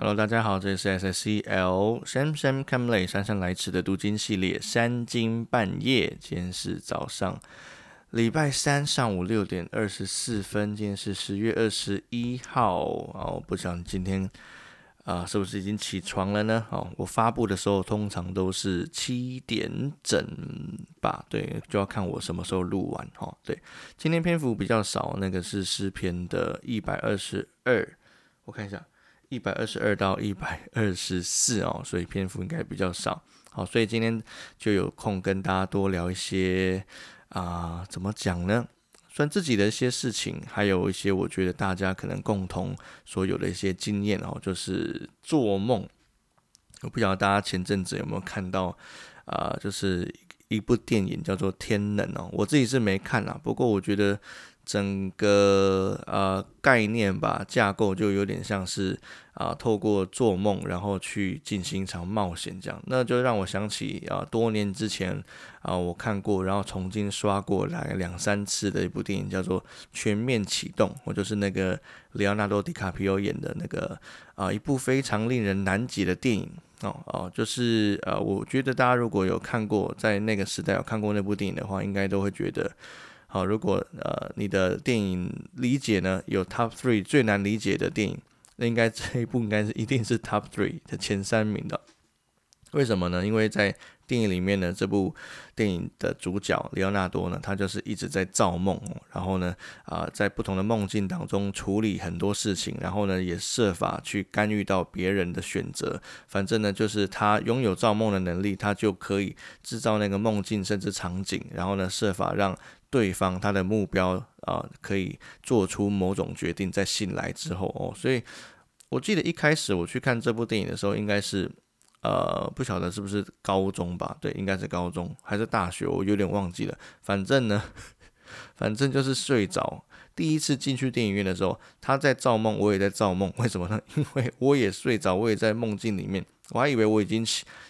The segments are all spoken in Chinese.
Hello，大家好，这里是 SSCL Sam Sam Camley 姗姗来迟的读经系列三更半夜。今天是早上，礼拜三上午六点二十四分。今天是十月二十一号哦，不想今天啊，是不是已经起床了呢？哦，我发布的时候通常都是七点整吧，对，就要看我什么时候录完哈。对，今天篇幅比较少，那个是诗篇的一百二十二，我看一下。一百二十二到一百二十四哦，所以篇幅应该比较少。好，所以今天就有空跟大家多聊一些啊，怎么讲呢？算自己的一些事情，还有一些我觉得大家可能共同所有的一些经验哦，就是做梦。我不晓得大家前阵子有没有看到啊，就是一部电影叫做《天能》哦，我自己是没看啊，不过我觉得。整个呃概念吧，架构就有点像是啊，透过做梦，然后去进行一场冒险这样，那就让我想起啊，多年之前啊，我看过，然后重新刷过来两三次的一部电影，叫做《全面启动》，我就是那个里奥纳多·迪卡皮奥演的那个啊，一部非常令人难解的电影哦哦，就是呃，我觉得大家如果有看过，在那个时代有看过那部电影的话，应该都会觉得。好，如果呃你的电影理解呢有 top three 最难理解的电影，那应该这一部应该是一定是 top three 的前三名的。为什么呢？因为在电影里面呢，这部电影的主角里奥纳多呢，他就是一直在造梦，然后呢，啊，在不同的梦境当中处理很多事情，然后呢，也设法去干预到别人的选择。反正呢，就是他拥有造梦的能力，他就可以制造那个梦境甚至场景，然后呢，设法让对方他的目标啊，可以做出某种决定，在醒来之后哦。所以我记得一开始我去看这部电影的时候，应该是。呃，不晓得是不是高中吧？对，应该是高中还是大学，我有点忘记了。反正呢，反正就是睡着。第一次进去电影院的时候，他在造梦，我也在造梦。为什么呢？因为我也睡着，我也在梦境里面。我还以为我已经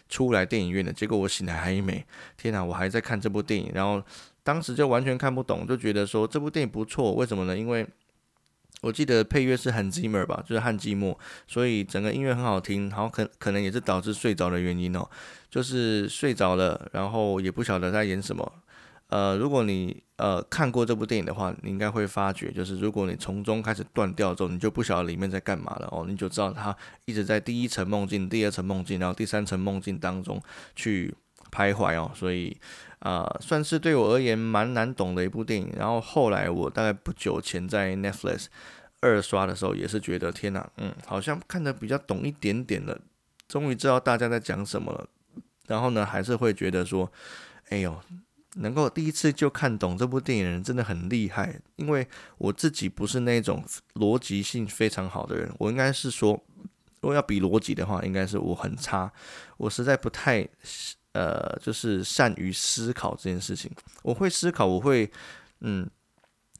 出来电影院了，结果我醒来还没。天哪，我还在看这部电影。然后当时就完全看不懂，就觉得说这部电影不错。为什么呢？因为我记得配乐是很寂寞吧，就是汉寂寞，所以整个音乐很好听，然后可可能也是导致睡着的原因哦，就是睡着了，然后也不晓得在演什么。呃，如果你呃看过这部电影的话，你应该会发觉，就是如果你从中开始断掉之后，你就不晓得里面在干嘛了哦，你就知道他一直在第一层梦境、第二层梦境，然后第三层梦境当中去徘徊哦，所以。啊，算是对我而言蛮难懂的一部电影。然后后来我大概不久前在 Netflix 二刷的时候，也是觉得天哪，嗯，好像看得比较懂一点点了，终于知道大家在讲什么了。然后呢，还是会觉得说，哎呦，能够第一次就看懂这部电影的人真的很厉害。因为我自己不是那种逻辑性非常好的人，我应该是说，如果要比逻辑的话，应该是我很差，我实在不太。呃，就是善于思考这件事情。我会思考，我会，嗯，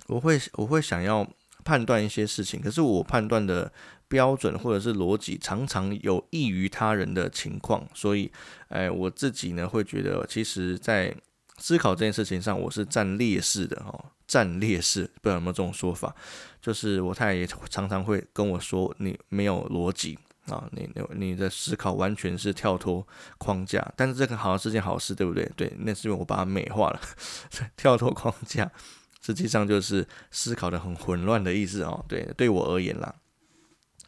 我会，我会想要判断一些事情。可是我判断的标准或者是逻辑，常常有益于他人的情况。所以，哎，我自己呢会觉得，其实，在思考这件事情上，我是占劣势的哦，占劣势。不知道有没有这种说法？就是我太太也常常会跟我说，你没有逻辑。啊，你你你的思考完全是跳脱框架，但是这个好像是件好事，对不对？对，那是因为我把它美化了，跳脱框架，实际上就是思考的很混乱的意思哦。对，对我而言啦，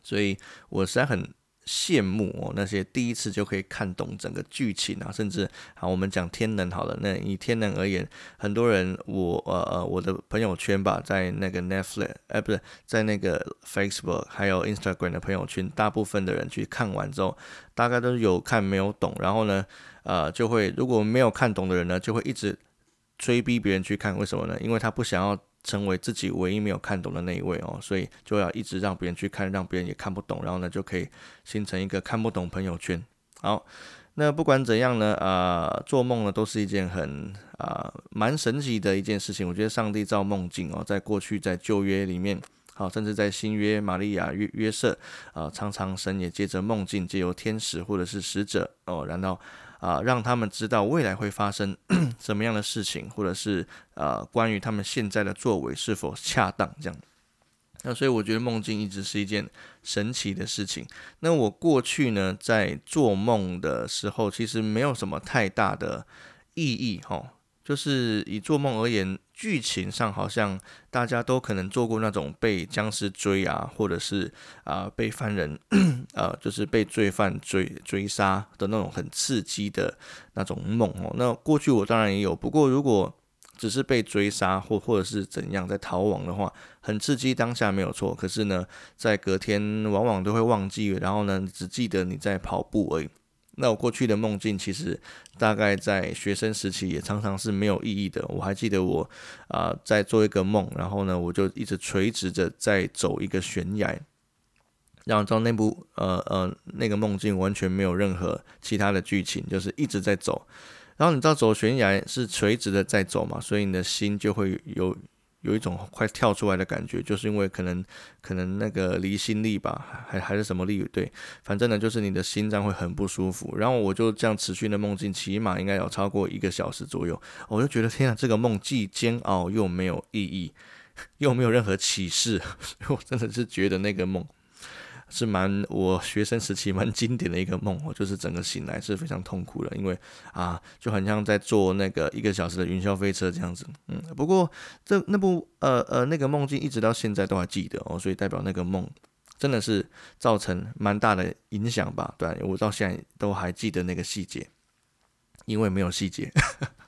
所以我实在很。羡慕哦，那些第一次就可以看懂整个剧情啊，甚至好，我们讲天能好了，那以天能而言，很多人我呃呃我的朋友圈吧，在那个 Netflix 哎不是在那个 Facebook 还有 Instagram 的朋友圈，大部分的人去看完之后，大概都是有看没有懂，然后呢呃就会如果没有看懂的人呢，就会一直催逼别人去看，为什么呢？因为他不想要。成为自己唯一没有看懂的那一位哦，所以就要一直让别人去看，让别人也看不懂，然后呢就可以形成一个看不懂朋友圈。好，那不管怎样呢，啊，做梦呢都是一件很啊蛮神奇的一件事情。我觉得上帝造梦境哦，在过去在旧约里面，好，甚至在新约，玛利亚约约瑟啊，常常神也借着梦境，借由天使或者是使者哦，然后。啊，让他们知道未来会发生 什么样的事情，或者是呃，关于他们现在的作为是否恰当这样。那所以我觉得梦境一直是一件神奇的事情。那我过去呢，在做梦的时候，其实没有什么太大的意义，哈。就是以做梦而言，剧情上好像大家都可能做过那种被僵尸追啊，或者是啊被犯人，呃，就是被罪犯追追杀的那种很刺激的那种梦哦。那过去我当然也有，不过如果只是被追杀或或者是怎样在逃亡的话，很刺激，当下没有错。可是呢，在隔天往往都会忘记，然后呢，只记得你在跑步而已。那我过去的梦境其实大概在学生时期也常常是没有意义的。我还记得我啊在做一个梦，然后呢我就一直垂直着在走一个悬崖，然后到那部呃呃那个梦境完全没有任何其他的剧情，就是一直在走。然后你知道走悬崖是垂直的在走嘛，所以你的心就会有有一种快跳出来的感觉，就是因为可能可能那个离心力吧，还还是什么力？对，反正呢就是你的心脏会很不舒服。然后我就这样持续的梦境，起码应该有超过一个小时左右。我就觉得天啊，这个梦既煎熬又没有意义，又没有任何启示，我真的是觉得那个梦。是蛮我学生时期 蛮经典的一个梦哦，就是整个醒来是非常痛苦的，因为啊就很像在坐那个一个小时的云霄飞车这样子，嗯，不过这那部呃呃那个梦境一直到现在都还记得哦，所以代表那个梦真的是造成蛮大的影响吧？对，我到现在都还记得那个细节，因为没有细节。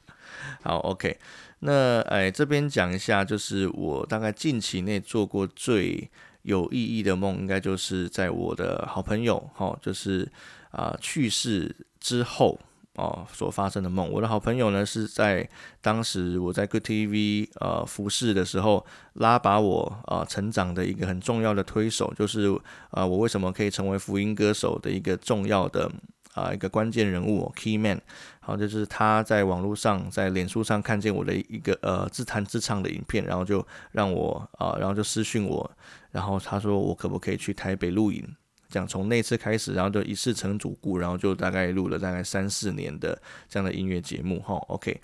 好，OK，那哎这边讲一下，就是我大概近期内做过最。有意义的梦，应该就是在我的好朋友哈，就是啊去世之后哦所发生的梦。我的好朋友呢是在当时我在 Good TV 呃服侍的时候，拉把我啊成长的一个很重要的推手，就是啊我为什么可以成为福音歌手的一个重要的。啊，一个关键人物，key man，好，就是他在网络上，在脸书上看见我的一个呃自弹自唱的影片，然后就让我啊，然后就私讯我，然后他说我可不可以去台北录影，这样从那次开始，然后就一次成主顾，然后就大概录了大概三四年的这样的音乐节目，哈，OK，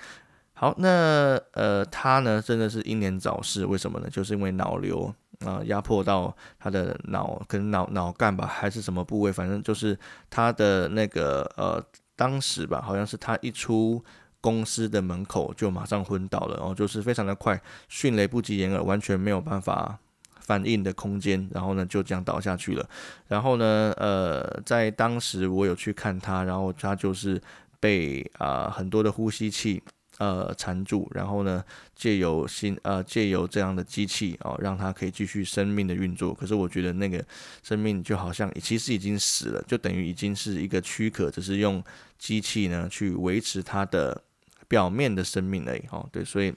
好，那呃他呢真的是英年早逝，为什么呢？就是因为脑瘤。啊，压迫到他的脑，可能脑脑干吧，还是什么部位？反正就是他的那个呃，当时吧，好像是他一出公司的门口就马上昏倒了，然后就是非常的快，迅雷不及掩耳，完全没有办法反应的空间，然后呢就这样倒下去了。然后呢，呃，在当时我有去看他，然后他就是被啊很多的呼吸器。呃，缠住，然后呢，借由新呃，借由这样的机器哦，让它可以继续生命的运作。可是我觉得那个生命就好像其实已经死了，就等于已经是一个躯壳，只是用机器呢去维持它的表面的生命而已。哦，对，所以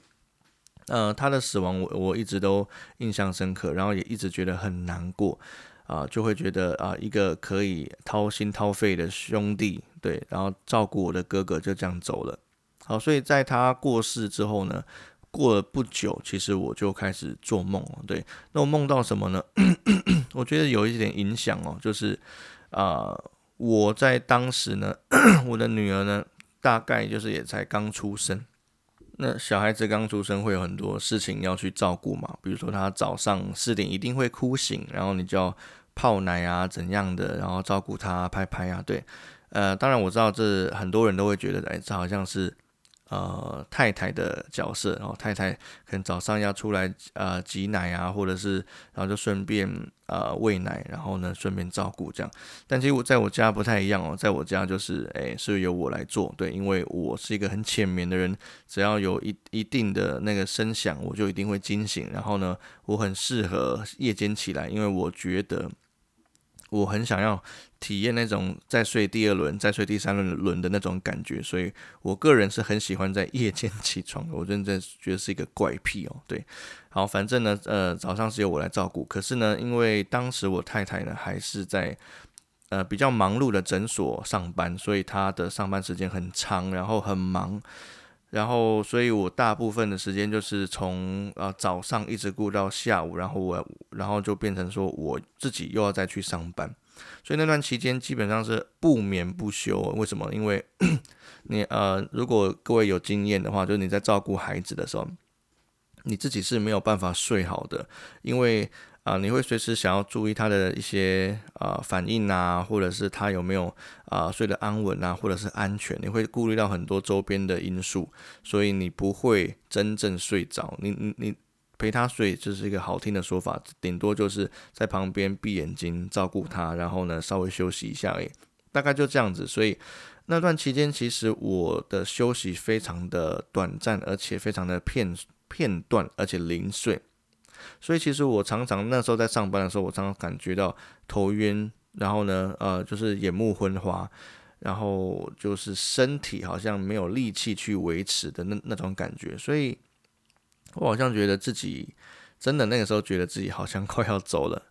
呃，他的死亡我我一直都印象深刻，然后也一直觉得很难过啊，就会觉得啊，一个可以掏心掏肺的兄弟，对，然后照顾我的哥哥就这样走了。好，所以在他过世之后呢，过了不久，其实我就开始做梦了。对，那我梦到什么呢？我觉得有一点影响哦，就是啊，我在当时呢，我的女儿呢，大概就是也才刚出生。那小孩子刚出生会有很多事情要去照顾嘛，比如说他早上四点一定会哭醒，然后你就要泡奶啊怎样的，然后照顾他拍拍啊。对，呃，当然我知道这很多人都会觉得，哎，这好像是。呃，太太的角色，然后太太可能早上要出来呃挤奶啊，或者是然后就顺便呃喂奶，然后呢顺便照顾这样。但其实我在我家不太一样哦，在我家就是诶是由我来做，对，因为我是一个很浅眠的人，只要有一一定的那个声响，我就一定会惊醒。然后呢，我很适合夜间起来，因为我觉得。我很想要体验那种再睡第二轮、再睡第三轮轮的那种感觉，所以我个人是很喜欢在夜间起床的。我真觉得是一个怪癖哦。对，好，反正呢，呃，早上是由我来照顾。可是呢，因为当时我太太呢还是在呃比较忙碌的诊所上班，所以她的上班时间很长，然后很忙。然后，所以我大部分的时间就是从呃早上一直顾到下午，然后我，然后就变成说我自己又要再去上班，所以那段期间基本上是不眠不休。为什么？因为 你呃，如果各位有经验的话，就是你在照顾孩子的时候，你自己是没有办法睡好的，因为。啊，你会随时想要注意他的一些啊反应啊，或者是他有没有啊睡得安稳啊，或者是安全，你会顾虑到很多周边的因素，所以你不会真正睡着。你你你陪他睡，这是一个好听的说法，顶多就是在旁边闭眼睛照顾他，然后呢稍微休息一下而已，大概就这样子。所以那段期间，其实我的休息非常的短暂，而且非常的片片段，而且零碎。所以其实我常常那时候在上班的时候，我常常感觉到头晕，然后呢，呃，就是眼目昏花，然后就是身体好像没有力气去维持的那那种感觉。所以我好像觉得自己真的那个时候觉得自己好像 快要走了。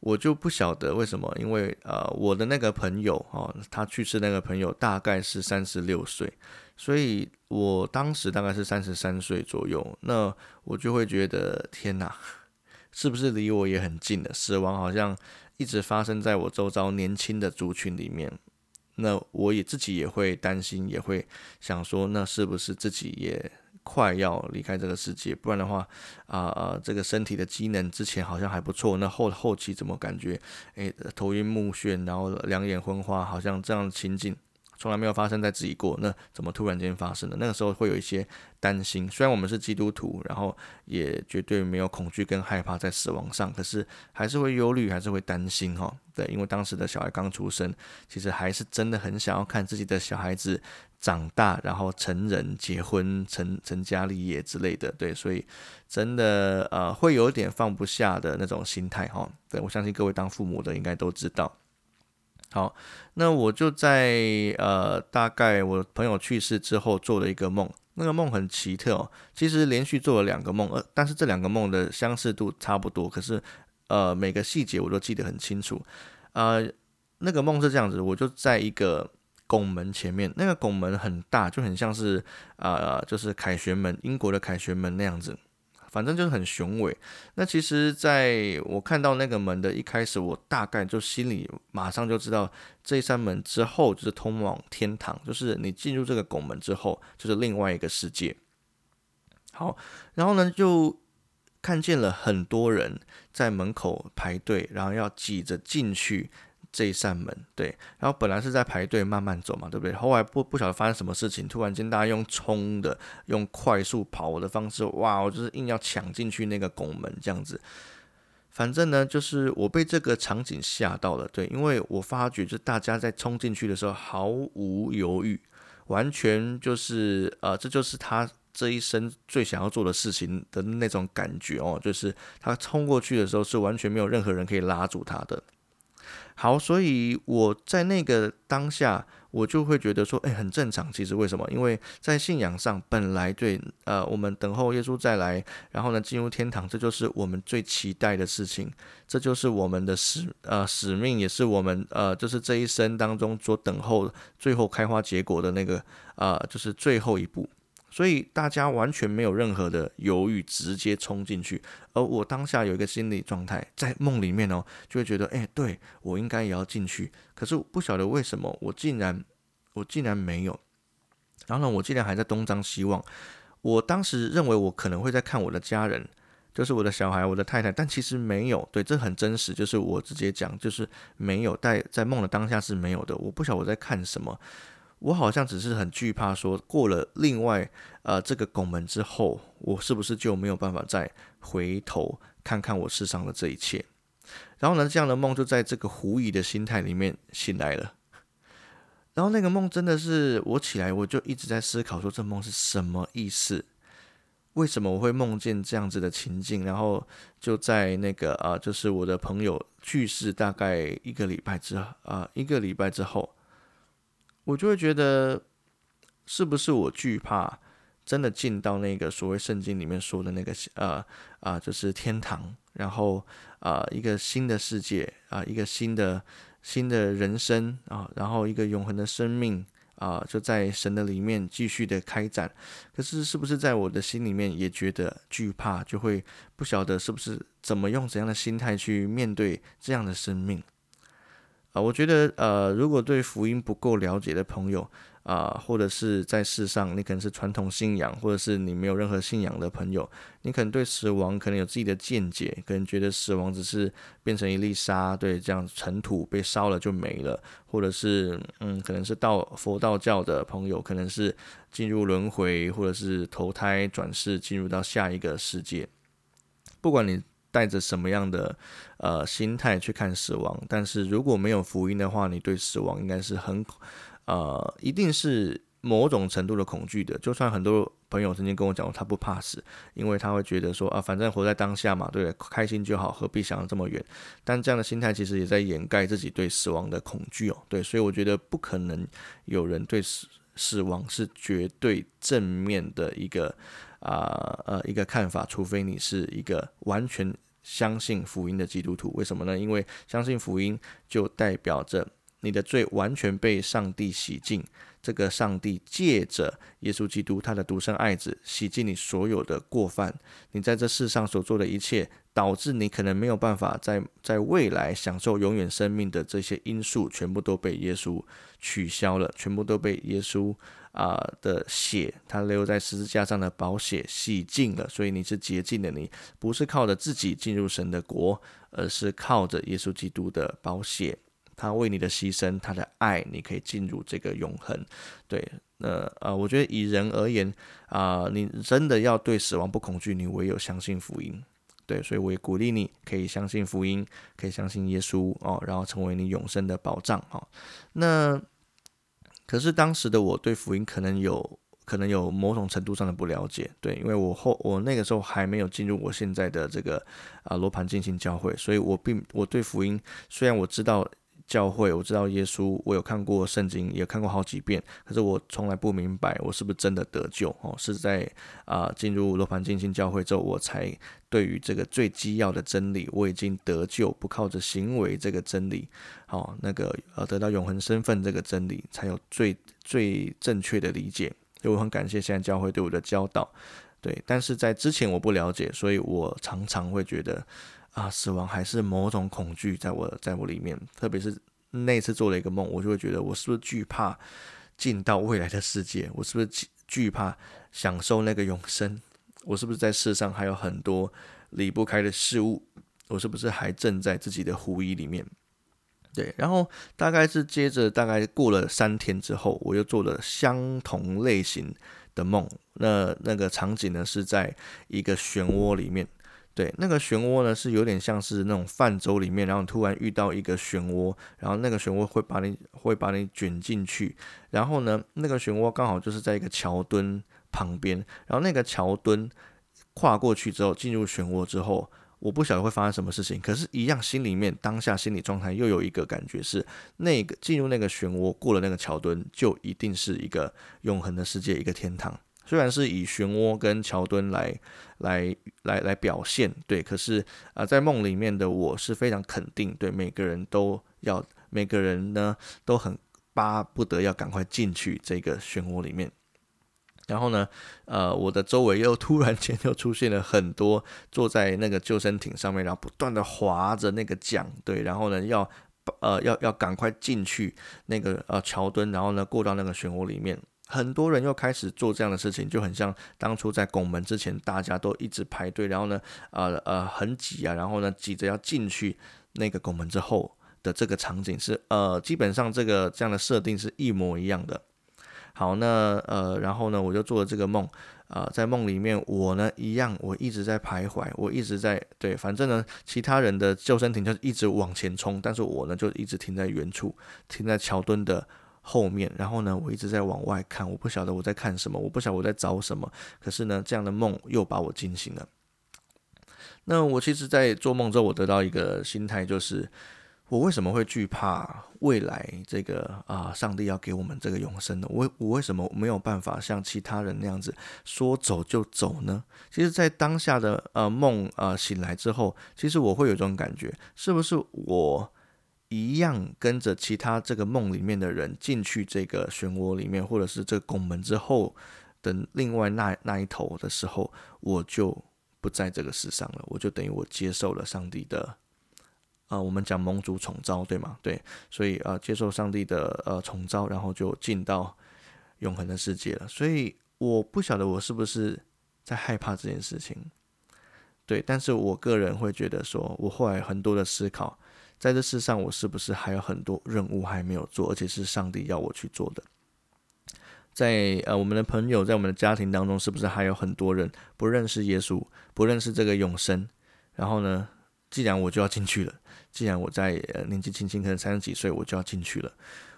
我就不晓得为什么，因为呃，我的那个朋友哦，他去世那个朋友大概是三十六岁，所以我当时大概是三十三岁左右，那我就会觉得天哪，是不是离我也很近的？死亡好像一直发生在我周遭年轻的族群里面，那我也自己也会担心，也会想说，那是不是自己也？快要离开这个世界，不然的话，啊啊，这个身体的机能之前好像还不错，那后后期怎么感觉，诶，头晕目眩，然后两眼昏花，好像这样的情景。从来没有发生在自己过，那怎么突然间发生的？那个时候会有一些担心。虽然我们是基督徒，然后也绝对没有恐惧跟害怕在死亡上，可是还是会忧虑，还是会担心哈。对，因为当时的小孩刚出生，其实还是真的很想要看自己的小孩子长大，然后成人、结婚、成成家立业之类的。对，所以真的呃会有点放不下的那种心态哈。对我相信各位当父母的应该都知道。好，那我就在呃，大概我朋友去世之后做了一个梦，那个梦很奇特哦。其实连续做了两个梦，呃，但是这两个梦的相似度差不多，可是呃，每个细节我都记得很清楚。呃，那个梦是这样子，我就在一个拱门前面，那个拱门很大，就很像是啊，就是凯旋门，英国的凯旋门那样子。反正就是很雄伟。那其实，在我看到那个门的一开始，我大概就心里马上就知道，这扇门之后就是通往天堂，就是你进入这个拱门之后，就是另外一个世界。好，然后呢，就看见了很多人在门口排队，然后要挤着进去。这一扇门，对，然后本来是在排队慢慢走嘛，对不对？后来不不晓得发生什么事情，突然间大家用冲的、用快速跑的方式，哇，我就是硬要抢进去那个拱门这样子。反正呢，就是我被这个场景吓到了，对，因为我发觉就大家在冲进去的时候毫无犹豫，完全就是呃，这就是他这一生最想要做的事情的那种感觉哦，就是他冲过去的时候是完全没有任何人可以拉住他的。好，所以我在那个当下，我就会觉得说，哎，很正常。其实为什么？因为在信仰上，本来对，呃，我们等候耶稣再来，然后呢，进入天堂，这就是我们最期待的事情，这就是我们的使，呃，使命，也是我们，呃，就是这一生当中所等候最后开花结果的那个，呃，就是最后一步。所以大家完全没有任何的犹豫，直接冲进去。而我当下有一个心理状态，在梦里面哦，就会觉得，哎，对我应该也要进去。可是不晓得为什么，我竟然，我竟然没有。然后呢，我竟然还在东张西望。我当时认为我可能会在看我的家人，就是我的小孩、我的太太，但其实没有。对，这很真实，就是我直接讲，就是没有。在在梦的当下是没有的。我不晓得我在看什么。我好像只是很惧怕，说过了另外呃这个拱门之后，我是不是就没有办法再回头看看我世上的这一切？然后呢，这样的梦就在这个狐疑的心态里面醒来了。然后那个梦真的是我起来，我就一直在思考，说这梦是什么意思？为什么我会梦见这样子的情境？然后就在那个啊，就是我的朋友去世大概一个礼拜之啊一个礼拜之后。我就会觉得，是不是我惧怕真的进到那个所谓圣经里面说的那个呃啊，就是天堂，然后啊一个新的世界啊，一个新的新的人生啊，然后一个永恒的生命啊，就在神的里面继续的开展。可是是不是在我的心里面也觉得惧怕，就会不晓得是不是怎么用怎样的心态去面对这样的生命？啊，我觉得呃，如果对福音不够了解的朋友啊，或者是在世上你可能是传统信仰，或者是你没有任何信仰的朋友，你可能对死亡可能有自己的见解，可能觉得死亡只是变成一粒沙，对，这样尘土被烧了就没了，或者是嗯，可能是道佛道教的朋友，可能是进入轮回，或者是投胎转世进入到下一个世界，不管你。带着什么样的呃心态去看死亡？但是如果没有福音的话，你对死亡应该是很呃，一定是某种程度的恐惧的。就算很多朋友曾经跟我讲过，他不怕死，因为他会觉得说啊，反正活在当下嘛，对，开心就好，何必想这么远？但这样的心态其实也在掩盖自己对死亡的恐惧哦。对，所以我觉得不可能有人对死死亡是绝对正面的一个。啊呃一个看法，除非你是一个完全相信福音的基督徒，为什么呢？因为相信福音就代表着你的罪完全被上帝洗净。这个上帝借着耶稣基督他的独生爱子洗净你所有的过犯，你在这世上所做的一切，导致你可能没有办法在在未来享受永远生命的这些因素，全部都被耶稣取消了，全部都被耶稣。啊的血，它留在十字架上的宝血洗净了，所以你是洁净的。你不是靠着自己进入神的国，而是靠着耶稣基督的宝血，他为你的牺牲，他的爱，你可以进入这个永恒。对，那呃，我觉得以人而言啊，你真的要对死亡不恐惧，你唯有相信福音。对，所以我也鼓励你可以相信福音，可以相信耶稣哦，然后成为你永生的保障哦。那。可是当时的我对福音可能有可能有某种程度上的不了解，对，因为我后我那个时候还没有进入我现在的这个啊罗盘进行教会，所以我并我对福音虽然我知道。教会，我知道耶稣，我有看过圣经，也看过好几遍，可是我从来不明白我是不是真的得救哦。是在啊进入罗盘进行教会之后，我才对于这个最基要的真理，我已经得救，不靠着行为这个真理，好那个呃得到永恒身份这个真理，才有最最正确的理解。所以我很感谢现在教会对我的教导，对，但是在之前我不了解，所以我常常会觉得。啊，死亡还是某种恐惧在我在我里面，特别是那次做了一个梦，我就会觉得我是不是惧怕进到未来的世界？我是不是惧怕享受那个永生？我是不是在世上还有很多离不开的事物？我是不是还正在自己的狐疑里面？对，然后大概是接着大概过了三天之后，我又做了相同类型的梦。那那个场景呢是在一个漩涡里面。对，那个漩涡呢，是有点像是那种泛舟里面，然后突然遇到一个漩涡，然后那个漩涡会把你会把你卷进去，然后呢，那个漩涡刚好就是在一个桥墩旁边，然后那个桥墩跨过去之后，进入漩涡之后，我不晓得会发生什么事情，可是，一样心里面当下心理状态又有一个感觉是，那个进入那个漩涡过了那个桥墩，就一定是一个永恒的世界，一个天堂。虽然是以漩涡跟桥墩来来来来表现，对，可是啊，在梦里面的我是非常肯定，对，每个人都要，每个人呢都很巴不得要赶快进去这个漩涡里面。然后呢，呃，我的周围又突然间又出现了很多坐在那个救生艇上面，然后不断的划着那个桨，对，然后呢要呃要要赶快进去那个呃桥墩，然后呢过到那个漩涡里面。很多人又开始做这样的事情，就很像当初在拱门之前，大家都一直排队，然后呢，呃呃，很挤啊，然后呢，挤着要进去那个拱门之后的这个场景是，呃，基本上这个这样的设定是一模一样的。好，那呃，然后呢，我就做了这个梦，啊，在梦里面我呢一样，我一直在徘徊，我一直在对，反正呢，其他人的救生艇就一直往前冲，但是我呢就一直停在原处，停在桥墩的。后面，然后呢，我一直在往外看，我不晓得我在看什么，我不晓得我在找什么。可是呢，这样的梦又把我惊醒了。那我其实，在做梦之后，我得到一个心态，就是我为什么会惧怕未来这个啊？上帝要给我们这个永生呢？我我为什么没有办法像其他人那样子说走就走呢？其实，在当下的呃梦啊醒来之后，其实我会有一种感觉，是不是我？一样跟着其他这个梦里面的人进去这个漩涡里面，或者是这个拱门之后的另外那那一头的时候，我就不在这个世上了，我就等于我接受了上帝的呃，我们讲蒙主宠召，对吗？对，所以呃，接受上帝的呃宠召，然后就进到永恒的世界了。所以我不晓得我是不是在害怕这件事情，对，但是我个人会觉得说，我后来很多的思考，在这世上我是不是还有很多任务还没有做，而且是上帝要我去做的。在呃，我们的朋友，在我们的家庭当中，是不是还有很多人不认识耶稣，不认识这个永生？然后呢，既然我就要进去了，既然我在呃年纪轻轻，可能三十几岁，我就要进去了。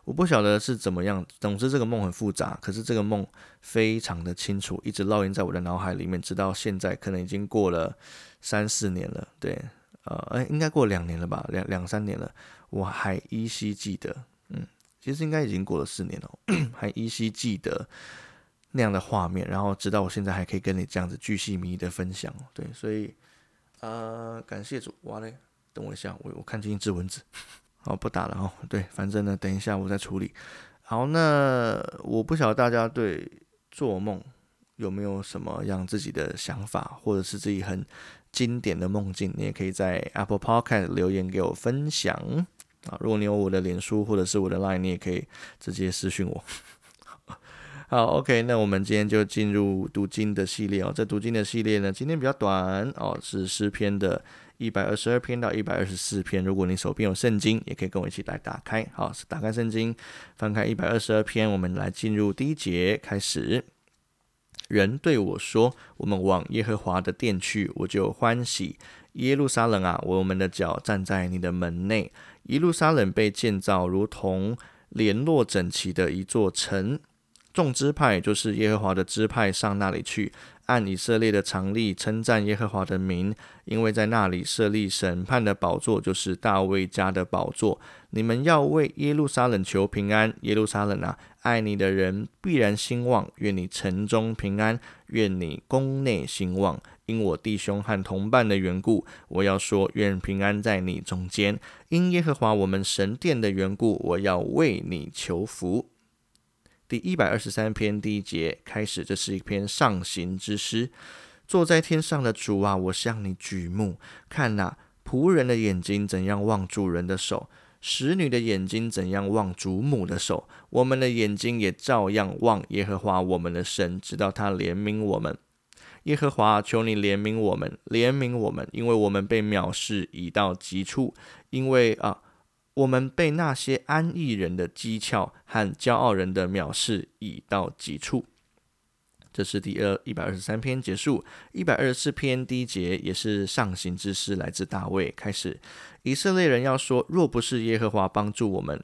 我不晓得是怎么样，总之这个梦很复杂，可是这个梦非常的清楚，一直烙印在我的脑海里面，直到现在，可能已经过了三四年了。对，呃，哎，应该过两年了吧，两两三年了，我还依稀记得。嗯其实应该已经过了四年了，还依稀记得那样的画面，然后直到我现在还可以跟你这样子巨细迷的分享。对，所以呃，感谢主。哇嘞，等我一下，我我看清一只蚊子。好，不打了哦。对，反正呢，等一下我再处理。好，那我不晓得大家对做梦有没有什么样自己的想法，或者是自己很经典的梦境，你也可以在 Apple Podcast 留言给我分享。啊，如果你有我的脸书或者是我的 Line，你也可以直接私讯我。好，OK，那我们今天就进入读经的系列哦。这读经的系列呢，今天比较短哦，是诗篇的一百二十二篇到一百二十四篇。如果你手边有圣经，也可以跟我一起来打开。好，打开圣经，翻开一百二十二篇，我们来进入第一节，开始。人对我说：“我们往耶和华的殿去，我就欢喜。耶路撒冷啊，我们的脚站在你的门内。”耶路撒冷被建造如同联络整齐的一座城，众支派就是耶和华的支派上那里去，按以色列的常例称赞耶和华的名，因为在那里设立审判的宝座，就是大卫家的宝座。你们要为耶路撒冷求平安，耶路撒冷啊，爱你的人必然兴旺。愿你城中平安，愿你宫内兴旺。因我弟兄和同伴的缘故，我要说愿平安在你中间。因耶和华我们神殿的缘故，我要为你求福。第一百二十三篇第一节开始，这是一篇上行之诗。坐在天上的主啊，我向你举目，看呐仆人的眼睛怎样望主人的手，使女的眼睛怎样望主母的手，我们的眼睛也照样望耶和华我们的神，直到他怜悯我们。耶和华，求你怜悯我们，怜悯我们，因为我们被藐视已到极处，因为啊，我们被那些安逸人的讥诮和骄傲人的藐视已到极处。这是第二一百二十三篇结束，一百二十四篇第一节也是上行之诗，来自大卫。开始，以色列人要说：若不是耶和华帮助我们。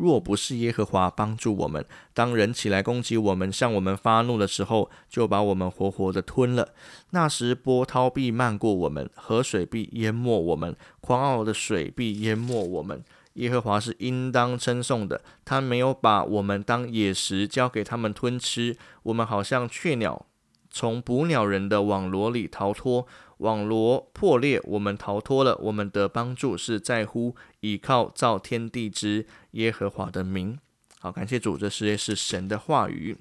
若不是耶和华帮助我们，当人起来攻击我们，向我们发怒的时候，就把我们活活的吞了。那时波涛必漫过我们，河水必淹没我们，狂傲的水必淹没我们。耶和华是应当称颂的，他没有把我们当野食交给他们吞吃，我们好像雀鸟从捕鸟人的网罗里逃脱。网罗破裂，我们逃脱了。我们的帮助是在乎倚靠造天地之耶和华的名。好，感谢主，这世界是神的话语。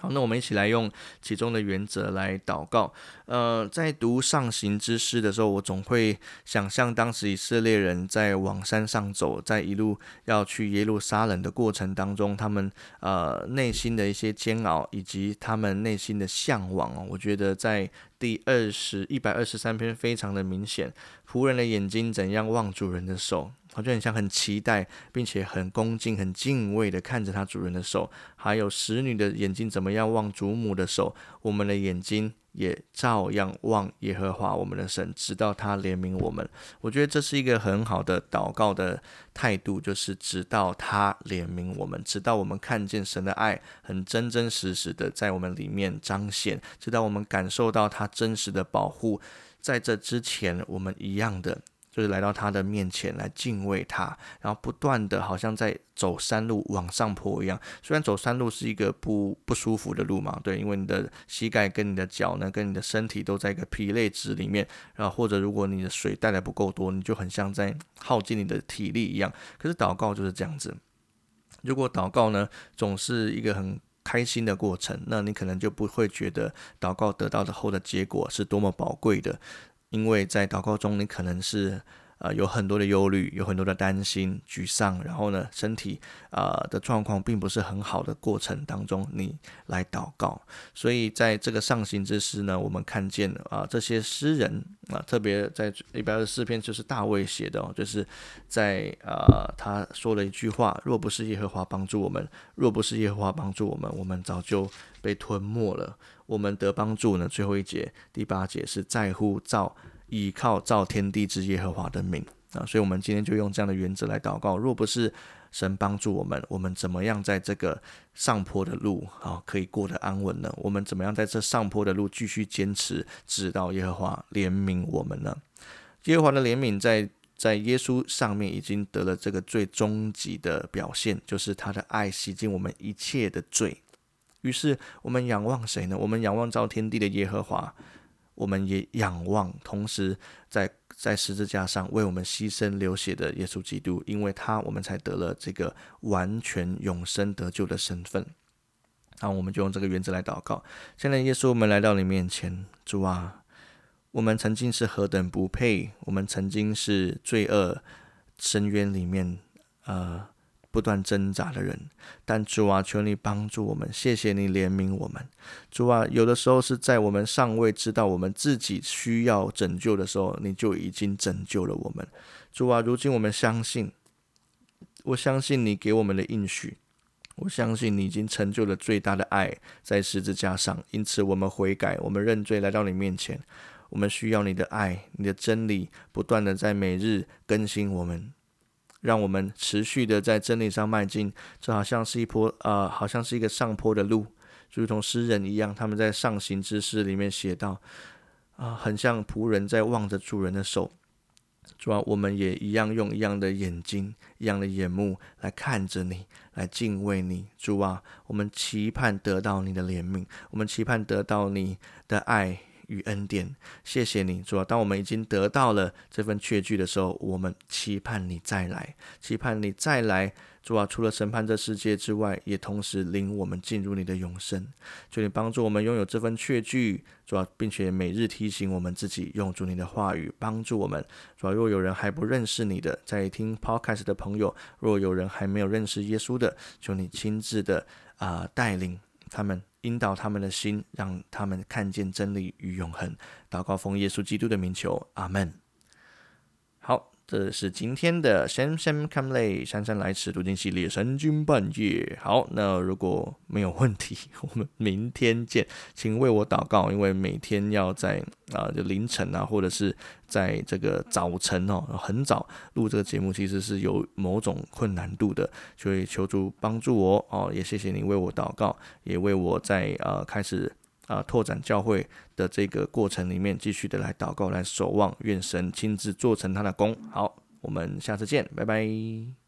好，那我们一起来用其中的原则来祷告。呃，在读上行之诗的时候，我总会想象当时以色列人在往山上走，在一路要去耶路撒冷的过程当中，他们呃内心的一些煎熬，以及他们内心的向往哦。我觉得在第二十一百二十三篇非常的明显，仆人的眼睛怎样望主人的手。好像很像很期待，并且很恭敬、很敬畏的看着他主人的手，还有使女的眼睛怎么样望祖母的手，我们的眼睛也照样望耶和华我们的神，直到他怜悯我们。我觉得这是一个很好的祷告的态度，就是直到他怜悯我们，直到我们看见神的爱很真真实实的在我们里面彰显，直到我们感受到他真实的保护。在这之前，我们一样的。就是来到他的面前来敬畏他，然后不断的好像在走山路往上坡一样。虽然走山路是一个不不舒服的路嘛，对，因为你的膝盖跟你的脚呢，跟你的身体都在一个疲累值里面，然后或者如果你的水带的不够多，你就很像在耗尽你的体力一样。可是祷告就是这样子，如果祷告呢总是一个很开心的过程，那你可能就不会觉得祷告得到的后的结果是多么宝贵的。因为在祷告中，你可能是呃有很多的忧虑，有很多的担心、沮丧，然后呢身体啊的状况并不是很好的过程当中，你来祷告。所以在这个上行之诗呢，我们看见啊这些诗人啊，特别在一百二十四篇就是大卫写的哦，就是在啊他说了一句话：若不是耶和华帮助我们，若不是耶和华帮助我们，我们早就被吞没了。我们得帮助呢？最后一节第八节是在乎造倚靠造天地之耶和华的名啊，所以我们今天就用这样的原则来祷告。若不是神帮助我们，我们怎么样在这个上坡的路啊可以过得安稳呢？我们怎么样在这上坡的路继续坚持，直到耶和华怜悯我们呢？耶和华的怜悯在在耶稣上面已经得了这个最终极的表现，就是他的爱洗净我们一切的罪。于是我们仰望谁呢？我们仰望造天地的耶和华，我们也仰望同时在在十字架上为我们牺牲流血的耶稣基督，因为他我们才得了这个完全永生得救的身份。那我们就用这个原则来祷告。现在耶稣，我们来到你面前，主啊，我们曾经是何等不配，我们曾经是罪恶深渊里面，呃。不断挣扎的人，但主啊，求你帮助我们，谢谢你怜悯我们。主啊，有的时候是在我们尚未知道我们自己需要拯救的时候，你就已经拯救了我们。主啊，如今我们相信，我相信你给我们的应许，我相信你已经成就了最大的爱在十字架上，因此我们悔改，我们认罪来到你面前，我们需要你的爱，你的真理不断的在每日更新我们。让我们持续的在真理上迈进，这好像是一坡，呃，好像是一个上坡的路，就如同诗人一样，他们在上行之诗里面写道，啊，很像仆人在望着主人的手。主要我们也一样用一样的眼睛、一样的眼目来看着你，来敬畏你。主啊，我们期盼得到你的怜悯，我们期盼得到你的爱。与恩典，谢谢你，主啊！当我们已经得到了这份确据的时候，我们期盼你再来，期盼你再来，主啊！除了审判这世界之外，也同时领我们进入你的永生。求你帮助我们拥有这份确据，主啊，并且每日提醒我们自己，用主你的话语帮助我们。主啊，若有人还不认识你的，在听 Podcast 的朋友，若有人还没有认识耶稣的，求你亲自的啊带领他们。引导他们的心，让他们看见真理与永恒。祷告奉耶稣基督的名求，阿门。这是今天的 Sam Sam Come Lay 姗姗来迟读经系列三更半夜。好，那如果没有问题，我们明天见。请为我祷告，因为每天要在啊就凌晨啊，或者是在这个早晨哦，很早录这个节目，其实是有某种困难度的，所以求助帮助我哦。也谢谢你为我祷告，也为我在啊开始。啊，拓展教会的这个过程里面，继续的来祷告，来守望，愿神亲自做成他的功。好，我们下次见，拜拜。